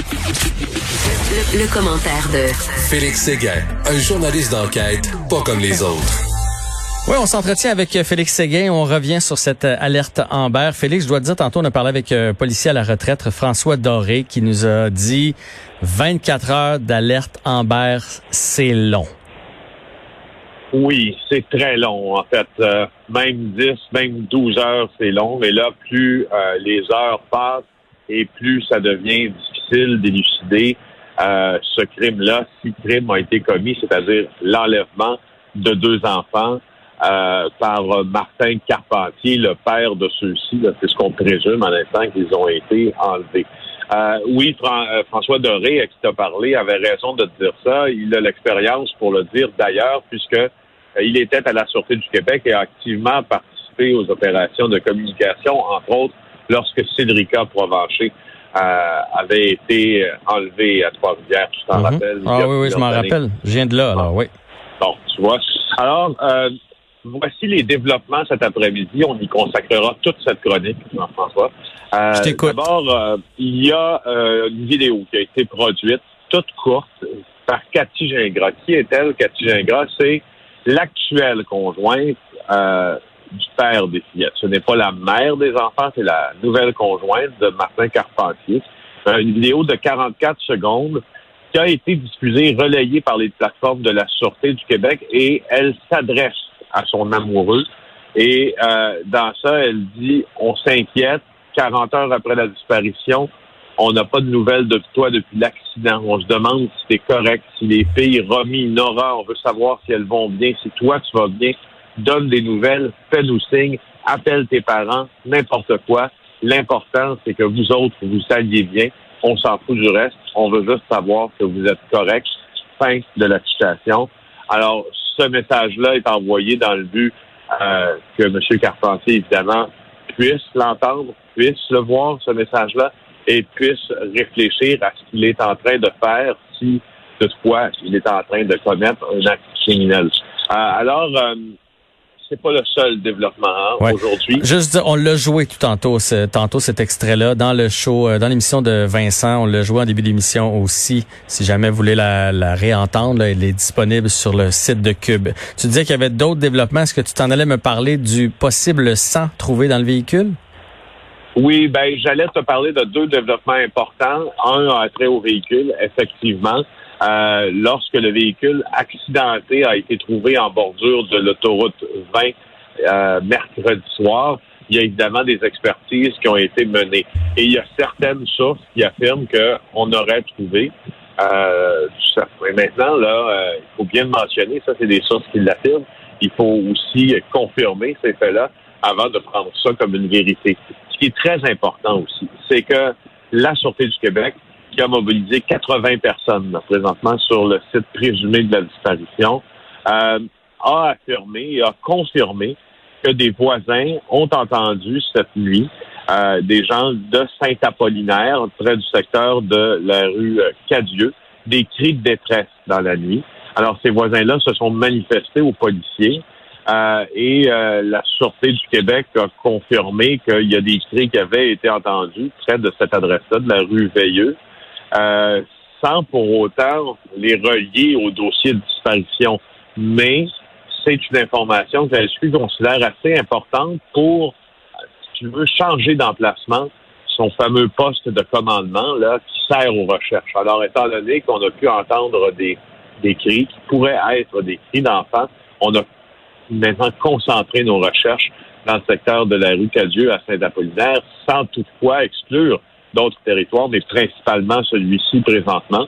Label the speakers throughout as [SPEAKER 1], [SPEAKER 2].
[SPEAKER 1] Le, commentaire de
[SPEAKER 2] Félix Séguin, un journaliste d'enquête pas comme les autres.
[SPEAKER 3] Oui, on s'entretient avec Félix Séguin. On revient sur cette alerte Amber. Félix, je dois te dire, tantôt, on a parlé avec un policier à la retraite, François Doré, qui nous a dit 24 heures d'alerte Amber, c'est long.
[SPEAKER 4] Oui, c'est très long, en fait. Euh, même 10, même 12 heures, c'est long. Mais là, plus euh, les heures passent et plus ça devient d'élucider euh, ce crime-là, si crime a été commis, c'est-à-dire l'enlèvement de deux enfants par Martin Carpentier, le père de ceux-ci. C'est ce qu'on présume en instant qu'ils ont été enlevés. oui, François Doré, à qui t'a parlé, avait raison de dire ça. Il a l'expérience pour le dire d'ailleurs, puisque euh, il était à la Sûreté du Québec et a activement participé aux opérations de communication, entre autres lorsque Cédrica Provencher euh, avait été euh, enlevé à Trois-Rivières, tu t'en
[SPEAKER 3] mhm.
[SPEAKER 4] rappelles?
[SPEAKER 3] Ah oui, oui, je m'en rappelle. Je viens de là, alors, oui.
[SPEAKER 4] Bon, tu vois. Alors, voici les développements cet après-midi. On y consacrera toute cette chronique, Jean-François.
[SPEAKER 3] je t'écoute.
[SPEAKER 4] D'abord, il y a une vidéo qui a été produite, toute courte, par Cathy Gingras. Qui est-elle, Cathy Gingras? C'est l'actuelle conjointe euh, du père des fillettes. Ce n'est pas la mère des enfants, c'est la nouvelle conjointe de Martin Carpentier. Euh, une vidéo de 44 secondes qui a été diffusée, relayée par les plateformes de la Sûreté du Québec et elle s'adresse à son amoureux. Et euh, dans ça, elle dit, on s'inquiète, 40 heures après la disparition, on n'a pas de nouvelles de toi depuis l'accident. On se demande si c'est correct, si les filles, Romy, Nora, on veut savoir si elles vont bien, si toi tu vas bien. Donne des nouvelles, fais-nous signe, appelle tes parents, n'importe quoi. L'important, c'est que vous autres, vous saviez bien. On s'en fout du reste. On veut juste savoir que vous êtes correct. Fin de la citation. Alors, ce message-là est envoyé dans le but euh, que M. Carpentier, évidemment, puisse l'entendre, puisse le voir, ce message-là, et puisse réfléchir à ce qu'il est en train de faire si toutefois il est en train de commettre un acte criminel. Euh, alors, euh, c'est pas le seul développement hein, aujourd'hui.
[SPEAKER 3] Juste dire, on l'a joué tout tantôt, ce, tantôt cet extrait-là dans le show, euh, dans l'émission de Vincent. On l'a joué en début d'émission aussi. Si jamais vous voulez la, la réentendre, elle est disponible sur le site de Cube. Tu disais qu'il y avait d'autres développements. Est-ce que tu t'en allais me parler du possible sang trouvé dans le véhicule?
[SPEAKER 4] Oui, ben j'allais te parler de deux développements importants. Un a trait au véhicule, effectivement. Euh, lorsque le véhicule accidenté a été trouvé en bordure de l'autoroute 20 euh, mercredi soir, il y a évidemment des expertises qui ont été menées. Et il y a certaines sources qui affirment qu'on aurait trouvé euh, Et maintenant, là, euh, il faut bien le mentionner, ça c'est des sources qui l'affirment. Il faut aussi confirmer ces faits-là avant de prendre ça comme une vérité qui est très important aussi, c'est que la Sûreté du Québec, qui a mobilisé 80 personnes présentement sur le site présumé de la disparition, euh, a affirmé et a confirmé que des voisins ont entendu cette nuit euh, des gens de Saint-Apollinaire, près du secteur de la rue euh, Cadieux, des cris de détresse dans la nuit. Alors, ces voisins-là se sont manifestés aux policiers. Euh, et euh, la Sûreté du Québec a confirmé qu'il y a des cris qui avaient été entendus près de cette adresse-là, de la rue Veilleux, euh, sans pour autant les relier au dossier de disparition. Mais c'est une information que la considère assez importante pour, si tu veux, changer d'emplacement son fameux poste de commandement là qui sert aux recherches. Alors, étant donné qu'on a pu entendre des, des cris qui pourraient être des cris d'enfants, on a maintenant concentrer nos recherches dans le secteur de la rue Cadieux à Saint-Apollinaire, sans toutefois exclure d'autres territoires, mais principalement celui-ci présentement.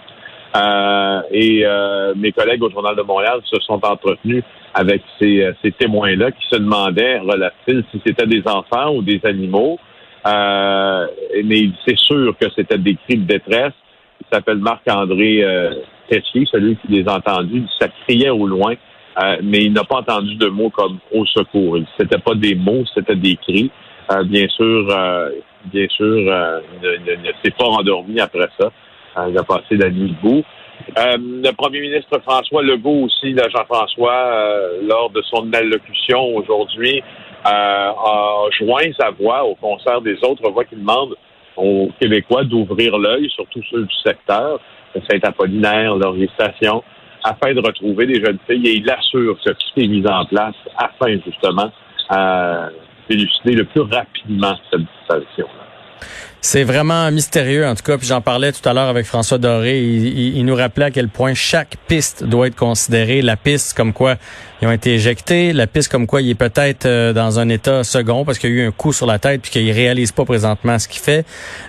[SPEAKER 4] Euh, et euh, mes collègues au Journal de Montréal se sont entretenus avec ces, euh, ces témoins-là qui se demandaient, relève-t-il, si c'était des enfants ou des animaux. mais c'est sûr que c'était des cris de détresse. Il s'appelle Marc-André Tessier, celui qui les a entendus. Ça criait au loin. Euh, mais il n'a pas entendu de mots comme au secours. C'était pas des mots, c'était des cris. Euh, bien sûr, euh, bien sûr, il ne, s'est pas endormi après ça. il a passé la nuit debout. le premier ministre François Legault aussi, Jean-François, lors de son allocution aujourd'hui, a joint sa voix au concert des autres voix qui demandent aux Québécois d'ouvrir l'œil, surtout ceux du secteur, Saint-Apollinaire, Laurier Station, afin de retrouver des jeunes filles et il assure que tout est mis en place afin justement d'élucider le plus rapidement cette disparition.
[SPEAKER 3] C'est vraiment mystérieux, en tout cas. Puis j'en parlais tout à l'heure avec François Doré. Il, nous rappelait à quel point chaque piste doit être considérée. La piste comme quoi ils ont été éjectés, la piste comme quoi il est peut-être euh, dans un état second parce qu'il y a eu un coup sur la tête puis qu'il réalise pas présentement ce qu'il fait.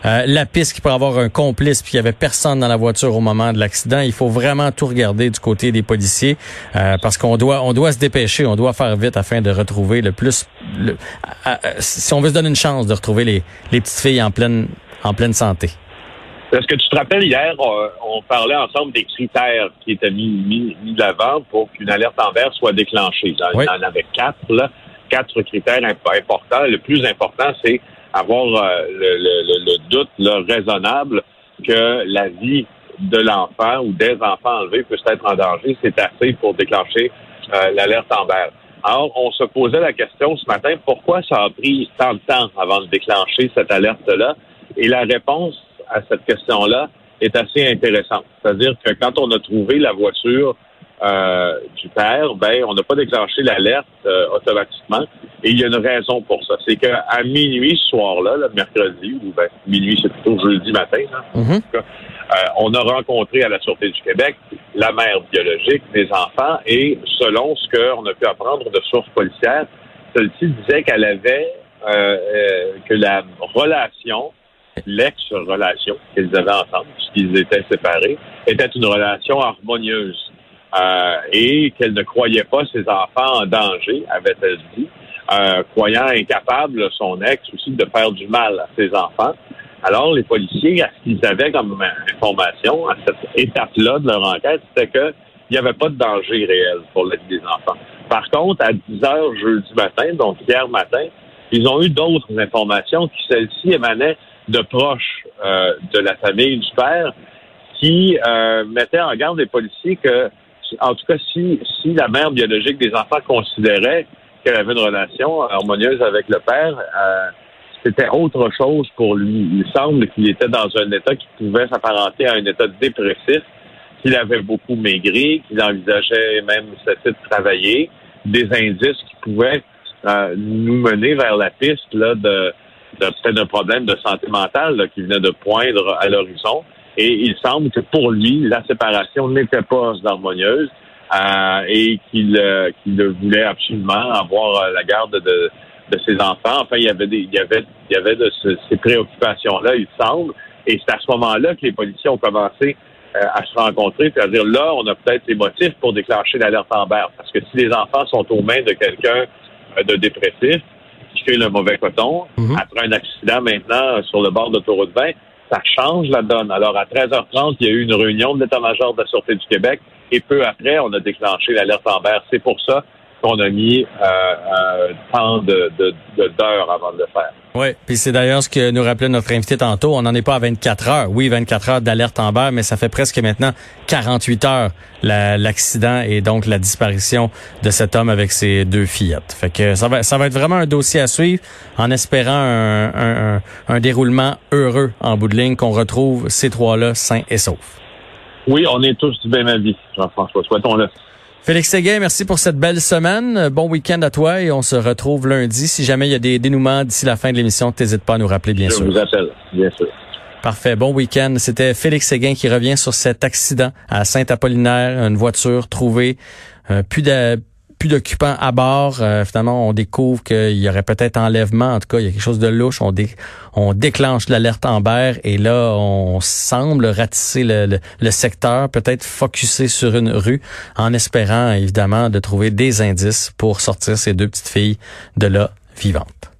[SPEAKER 3] Euh, la piste qui pourrait avoir un complice puis qu'il y avait personne dans la voiture au moment de l'accident. Il faut vraiment tout regarder du côté des policiers euh, parce qu'on doit on doit se dépêcher, on doit faire vite afin de retrouver le plus. Le, si on veut se donner une chance de retrouver les, les petites filles en pleine en pleine santé.
[SPEAKER 4] Est-ce que tu te rappelles hier, on, parlait ensemble des critères qui étaient mis, mis, mis de l'avant pour qu'une alerte en vert soit déclenchée? Il y en avait quatre, là, quatre critères importants. Le plus important, c'est avoir euh, le, doute raisonnable que la vie de l'enfant ou des enfants enlevés peut être en danger. C'est assez pour déclencher euh, l'alerte en Alors, on se posait la question ce matin, pourquoi ça a pris tant de temps avant de déclencher cette alerte-là? Et la réponse à cette question-là est assez intéressante. C'est-à-dire que quand on a trouvé la voiture euh, du père, ben on n'a pas déclenché l'alerte euh, automatiquement. Et il y a une raison pour ça. C'est qu'à minuit ce soir-là, le mercredi, ou ben minuit, c'est plutôt jeudi matin, mm-hmm. euh, on a rencontré à la Sûreté du Québec la mère biologique des enfants et selon ce qu'on a pu apprendre de sources policières, celle-ci disait qu'elle avait que la relation l'ex-relation qu'ils avaient ensemble, puisqu'ils étaient séparés, était une relation harmonieuse euh, et qu'elle ne croyait pas ses enfants en danger, avait-elle dit, euh, croyant incapable son ex aussi de faire du mal à ses enfants. Alors, les policiers, ce qu'ils avaient comme information à cette étape-là de leur enquête, c'était qu'il n'y avait pas de danger réel pour la vie des enfants. Par contre, à 10 heures jeudi matin, donc hier matin, ils ont eu d'autres informations qui, celles-ci, émanaient de proches euh, de la famille du père qui euh, mettaient en garde les policiers que, en tout cas, si, si la mère biologique des enfants considérait qu'elle avait une relation harmonieuse avec le père, euh, c'était autre chose pour lui. Il semble qu'il était dans un état qui pouvait s'apparenter à un état dépressif, qu'il avait beaucoup maigri, qu'il envisageait même de travailler, des indices qui pouvaient nous mener vers la piste là, de peut-être un problème de santé mentale qui venait de poindre à l'horizon. Et il semble que pour lui, la séparation n'était pas harmonieuse euh, et qu'il euh, voulait absolument avoir euh, la garde de, de ses enfants. Enfin, il y avait des, il y avait, il y avait de ces préoccupations-là, il semble. Et c'est à ce moment-là que les policiers ont commencé euh, à se rencontrer, c'est-à-dire là, on a peut-être des motifs pour déclencher l'alerte en Amber. Parce que si les enfants sont aux mains de quelqu'un de dépressif, qui fait le mauvais coton. Mhm. Après un accident maintenant sur le bord de l'autoroute 20, ça change la donne. Alors, à 13h30, il y a eu une réunion de l'état-major de la Sûreté du Québec et peu après, on a déclenché l'alerte en vert. C'est pour ça qu'on a mis euh, un temps de, d'heures avant de le faire.
[SPEAKER 3] Oui, puis c'est d'ailleurs ce que nous rappelait notre invité tantôt. On n'en est pas à 24 heures. Oui, 24 heures d'alerte en bas, mais ça fait presque maintenant 48 heures l'accident et donc la disparition de cet homme avec ses deux fillettes. Fait que ça va, ça va être vraiment un dossier à suivre en espérant un, un déroulement heureux en bout de ligne, qu'on retrouve ces trois-là sains et saufs.
[SPEAKER 4] Oui, on est tous du même avis, Jean-François. Souhaitons-le.
[SPEAKER 3] Félix Séguin, merci pour cette belle semaine. Bon week-end à toi et on se retrouve lundi. Si jamais il y a des dénouements d'ici la fin de l'émission, n'hésite pas à nous rappeler, bien sûr.
[SPEAKER 4] Je vous appelle, bien sûr.
[SPEAKER 3] Parfait. Bon week-end. C'était Félix Séguin qui revient sur cet accident à Saint-Apollinaire, une voiture trouvée, euh, plus de plus d'occupants à bord. Euh, finalement, on découvre qu'il y aurait peut-être enlèvement. En tout cas, il y a quelque chose de louche. On, déclenche l'alerte Amber et là, on semble ratisser le, le secteur, peut-être focuser sur une rue, en espérant évidemment de trouver des indices pour sortir ces deux petites filles de là vivantes.